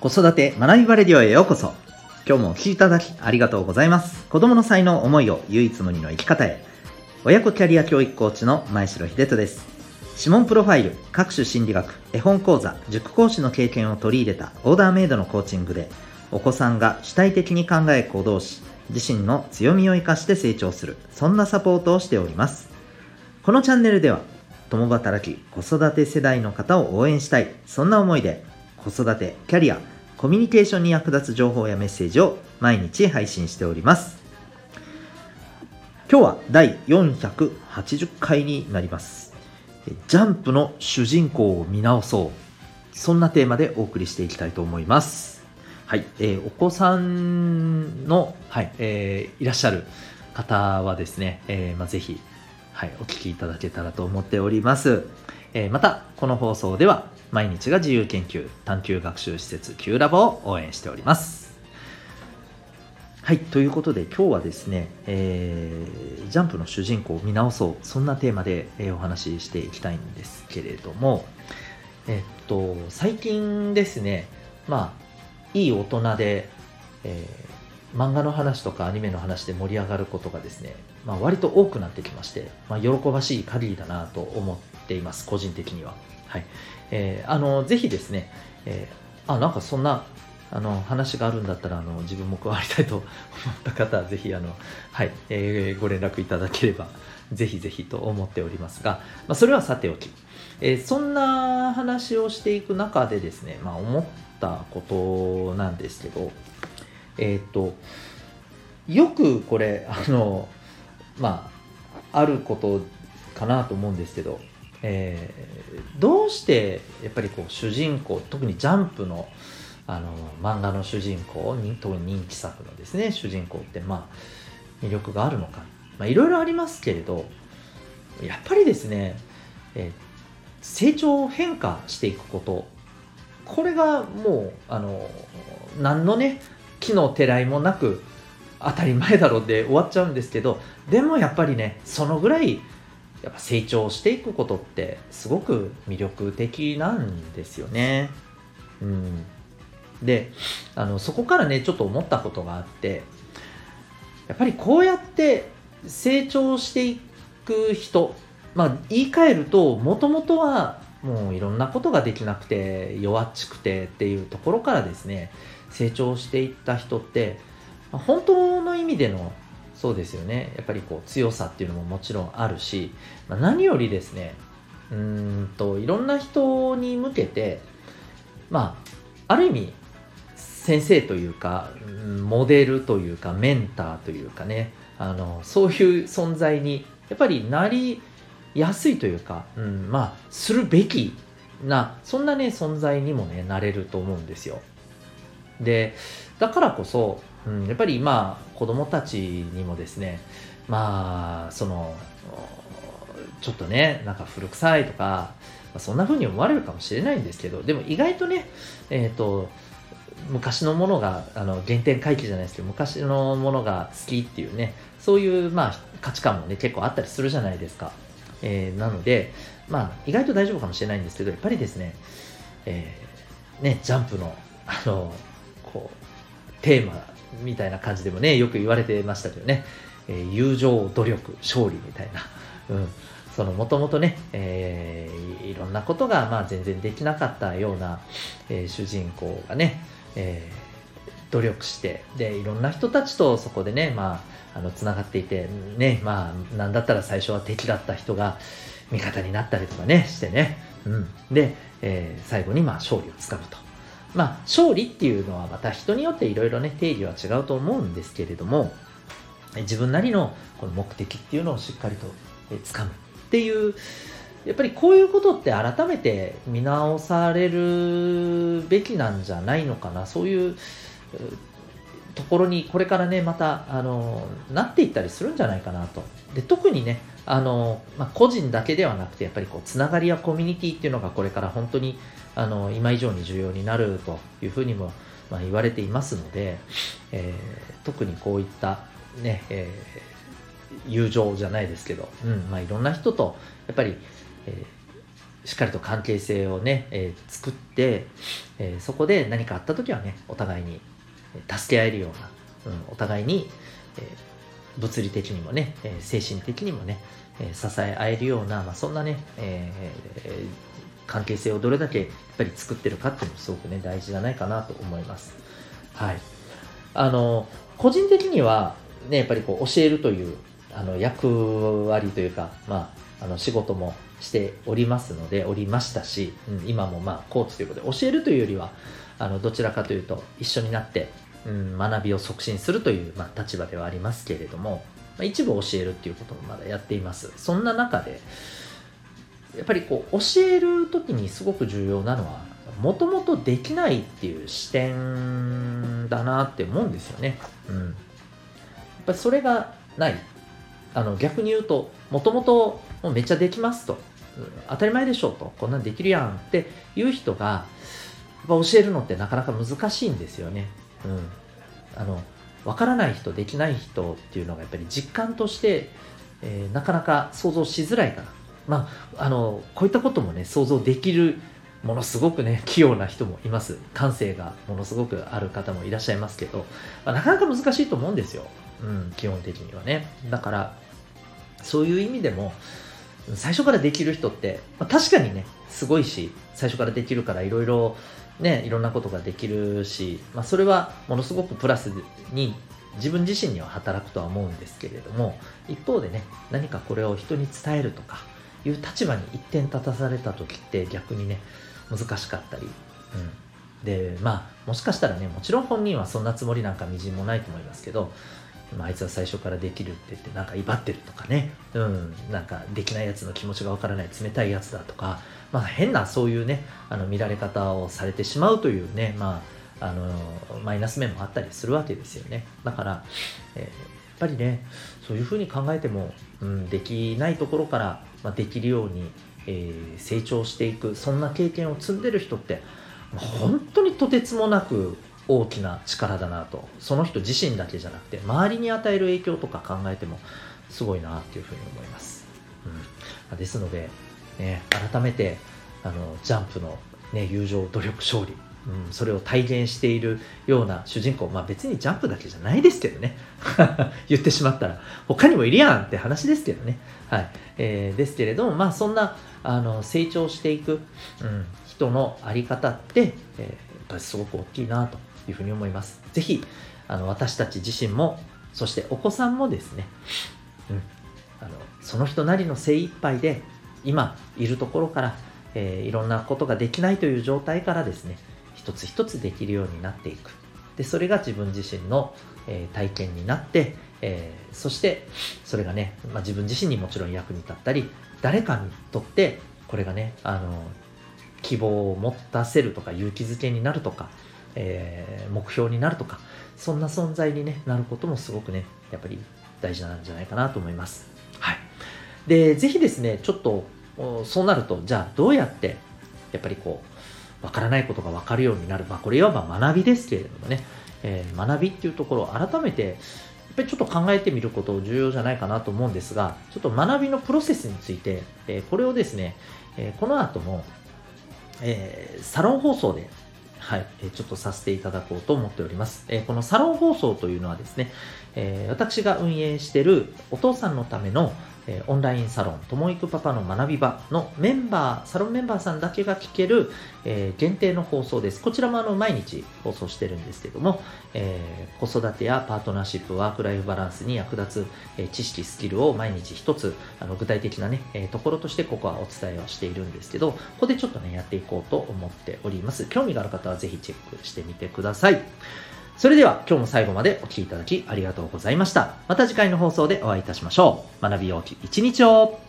子育て学びバレディオへようこそ。今日もお聴きいただきありがとうございます。子供の才能思いを唯一無二の生き方へ。親子キャリア教育コーチの前城秀人です。指紋プロファイル各種心理学絵本講座塾講師の経験を取り入れたオーダーメイドのコーチングでお子さんが主体的に考え行動し自身の強みを生かして成長するそんなサポートをしております。このチャンネルでは共働き子育て世代の方を応援したいそんな思いで子育てキャリアコミュニケーションに役立つ情報やメッセージを毎日配信しております。今日は第480回になります。ジャンプの主人公を見直そう。そんなテーマでお送りしていきたいと思います。はい、えー、お子さんの、はい。えー、いらっしゃる方はですね、えーまあ、ぜひはい、お聞きいただけたらと思っております。えー、また、この放送では、毎日が自由研究探究学習施設 Q ラボを応援しております。はい、ということで今日はですね、えー、ジャンプの主人公を見直そう、そんなテーマで、えー、お話ししていきたいんですけれども、えっと、最近ですね、まあ、いい大人で、えー、漫画の話とかアニメの話で盛り上がることがですね、まあ、割と多くなってきまして、まあ、喜ばしい限りだなと思っています、個人的には。はいえー、あのぜひですね、えー、あなんかそんなあの話があるんだったらあの自分も加わりたいと 思った方はぜひあの、はいえー、ご連絡いただければぜひぜひと思っておりますが、まあ、それはさておき、えー、そんな話をしていく中でですね、まあ、思ったことなんですけどえっ、とよくこれあのまああることかなと思うんですけど、えー、どうしてやっぱりこう主人公特にジャンプのあの漫画の主人公特に人気作のですね主人公ってまあ魅力があるのか。いろいろありますけれどやっぱりですね、えー、成長変化していくこと。これがもうあの何のね木のてらいもなく当たり前だろうで終わっちゃうんですけどでもやっぱりねそのぐらいやっぱ成長していくことってすごく魅力的なんですよね。うん、であのそこからねちょっと思ったことがあってやっぱりこうやって成長していく人まあ言い換えるともともとはもういろんなことができなくて弱っちくてっていうところからですね成長していった人って本当の意味でのそうですよね。やっぱりこう強さっていうのももちろんあるし、まあ、何よりですねうんといろんな人に向けてまあある意味先生というかモデルというかメンターというかねあのそういう存在にやっぱりなりやすいというか、うん、まあするべきなそんなね存在にもねなれると思うんですよ。でだからこそうん、やっぱり今子供たちにもですねまあそのちょっとねなんか古臭いとかそんな風に思われるかもしれないんですけどでも意外とねえっ、ー、と昔のものがあの原点回帰じゃないですけど昔のものが好きっていうねそういうまあ価値観もね結構あったりするじゃないですか、えー、なのでまあ意外と大丈夫かもしれないんですけどやっぱりですね、えー、ねジャンプのあのこうテーマみたいな感じでもね、よく言われてましたけどね、えー、友情、努力、勝利みたいな、うん、そのもともとね、えー、いろんなことがまあ全然できなかったような、えー、主人公がね、えー、努力して、で、いろんな人たちとそこでね、まあ、あの、つながっていて、ね、まあ、なんだったら最初は敵だった人が味方になったりとかね、してね、うん。で、えー、最後にまあ勝利をつかむと。まあ、勝利っていうのはまた人によっていろいろね、定義は違うと思うんですけれども、自分なりのこの目的っていうのをしっかりとつかむっていう、やっぱりこういうことって改めて見直されるべきなんじゃないのかな、そういうところにこれからね、また、あの、なっていったりするんじゃないかなと。で、特にね、あの、まあ、個人だけではなくて、やっぱりこう、つながりやコミュニティっていうのがこれから本当にあの今以上に重要になるというふうにも、まあ、言われていますので、えー、特にこういったね、えー、友情じゃないですけど、うんまあ、いろんな人とやっぱり、えー、しっかりと関係性をね、えー、作って、えー、そこで何かあった時はねお互いに助け合えるような、うん、お互いに、えー、物理的にもね、え精神的にもね、え支え合えるような、まあ、そんなね、え関係性をどれだけやっぱり作ってるかっていうのもすごくね大事じゃないかなと思います。はい、あの個人的にはねやっぱりこう教えるというあの役割というか、まあ、あの仕事もしておりますのでおりましたし、うん、今もまあコーチということで教えるというよりはあのどちらかというと一緒になって、うん、学びを促進するという、まあ、立場ではありますけれども、まあ、一部教えるっていうこともまだやっています。そんな中でやっぱりこう教える時にすごく重要なのはもともとできないっていう視点だなって思うんですよね。うん、やっぱりそれがない。あの逆に言うともともとめっちゃできますと。当たり前でしょうと。こんなんできるやんっていう人が教えるのってなかなか難しいんですよね。うん、あの分からない人できない人っていうのがやっぱり実感として、えー、なかなか想像しづらいかな。まあ、あのこういったこともね想像できるものすごくね器用な人もいます。感性がものすごくある方もいらっしゃいますけど、まあ、なかなか難しいと思うんですよ、うん、基本的にはね。だからそういう意味でも最初からできる人って、まあ、確かにねすごいし最初からできるからいろいろねいろんなことができるし、まあ、それはものすごくプラスに自分自身には働くとは思うんですけれども一方でね何かこれを人に伝えるとかいう立場に一点立たされた時って逆にね難しかったり、うん、でまあもしかしたらねもちろん本人はそんなつもりなんかみじんもないと思いますけどまあ、あいつは最初からできるって言ってなんか威張ってるとかね、うん、なんかできないやつの気持ちがわからない冷たいやつだとか、まあ、変なそういうねあの見られ方をされてしまうというね、まあ、あのマイナス面もあったりするわけですよね。だから、えー、やっぱりねそういうふうに考えても、うん、できないところから、まあ、できるように、えー、成長していくそんな経験を積んでる人って本当にとてつもなく大きな力だなと。その人自身だけじゃなくて周りに与える影響とか考えてもすごいなっていうふうに思います、うん、ですので、ね、改めてあのジャンプの、ね、友情努力勝利うん、それを体現しているような主人公、まあ別にジャンプだけじゃないですけどね。言ってしまったら、他にもいるやんって話ですけどね。はい。えー、ですけれども、まあそんな、あの、成長していく、うん、人のあり方って、えー、やっぱりすごく大きいなというふうに思います。ぜひ、あの私たち自身も、そしてお子さんもですね、うん、あのその人なりの精一杯で、今いるところから、えー、いろんなことができないという状態からですね、一つ一つできるようになっていく。で、それが自分自身の、えー、体験になって、えー、そしてそれがね、まあ、自分自身にもちろん役に立ったり、誰かにとってこれがね、あの、希望を持たせるとか勇気づけになるとか、えー、目標になるとかそんな存在に、ね、なることもすごくねやっぱり大事なんじゃないかなと思います。はい、でぜひですねちょっとそうなるとじゃあどうやってやっぱりこうわからないことがわかるようになる、まあ、これいわば学びですけれどもね、えー、学びっていうところを改めてやっぱりちょっと考えてみること重要じゃないかなと思うんですがちょっと学びのプロセスについて、えー、これをですね、えー、この後も、えサロン放送ではい、えちょっとさせていただこうと思っております。えこのサロン放送というのはですね、え私が運営しているお父さんのためのえオンラインサロン、ともいくパパの学び場のメンバー、サロンメンバーさんだけが聞ける、えー、限定の放送です。こちらもあの毎日放送してるんですけども、えー、子育てやパートナーシップ、ワークライフバランスに役立つ、えー、知識、スキルを毎日一つ、あの具体的なね、えところとしてここはお伝えをしているんですけど、ここでちょっとね、やっていこうと思っております。興味がある方はぜひチェックしてみてください。それでは今日も最後までお聴きいただきありがとうございました。また次回の放送でお会いいたしましょう。学びようき一日を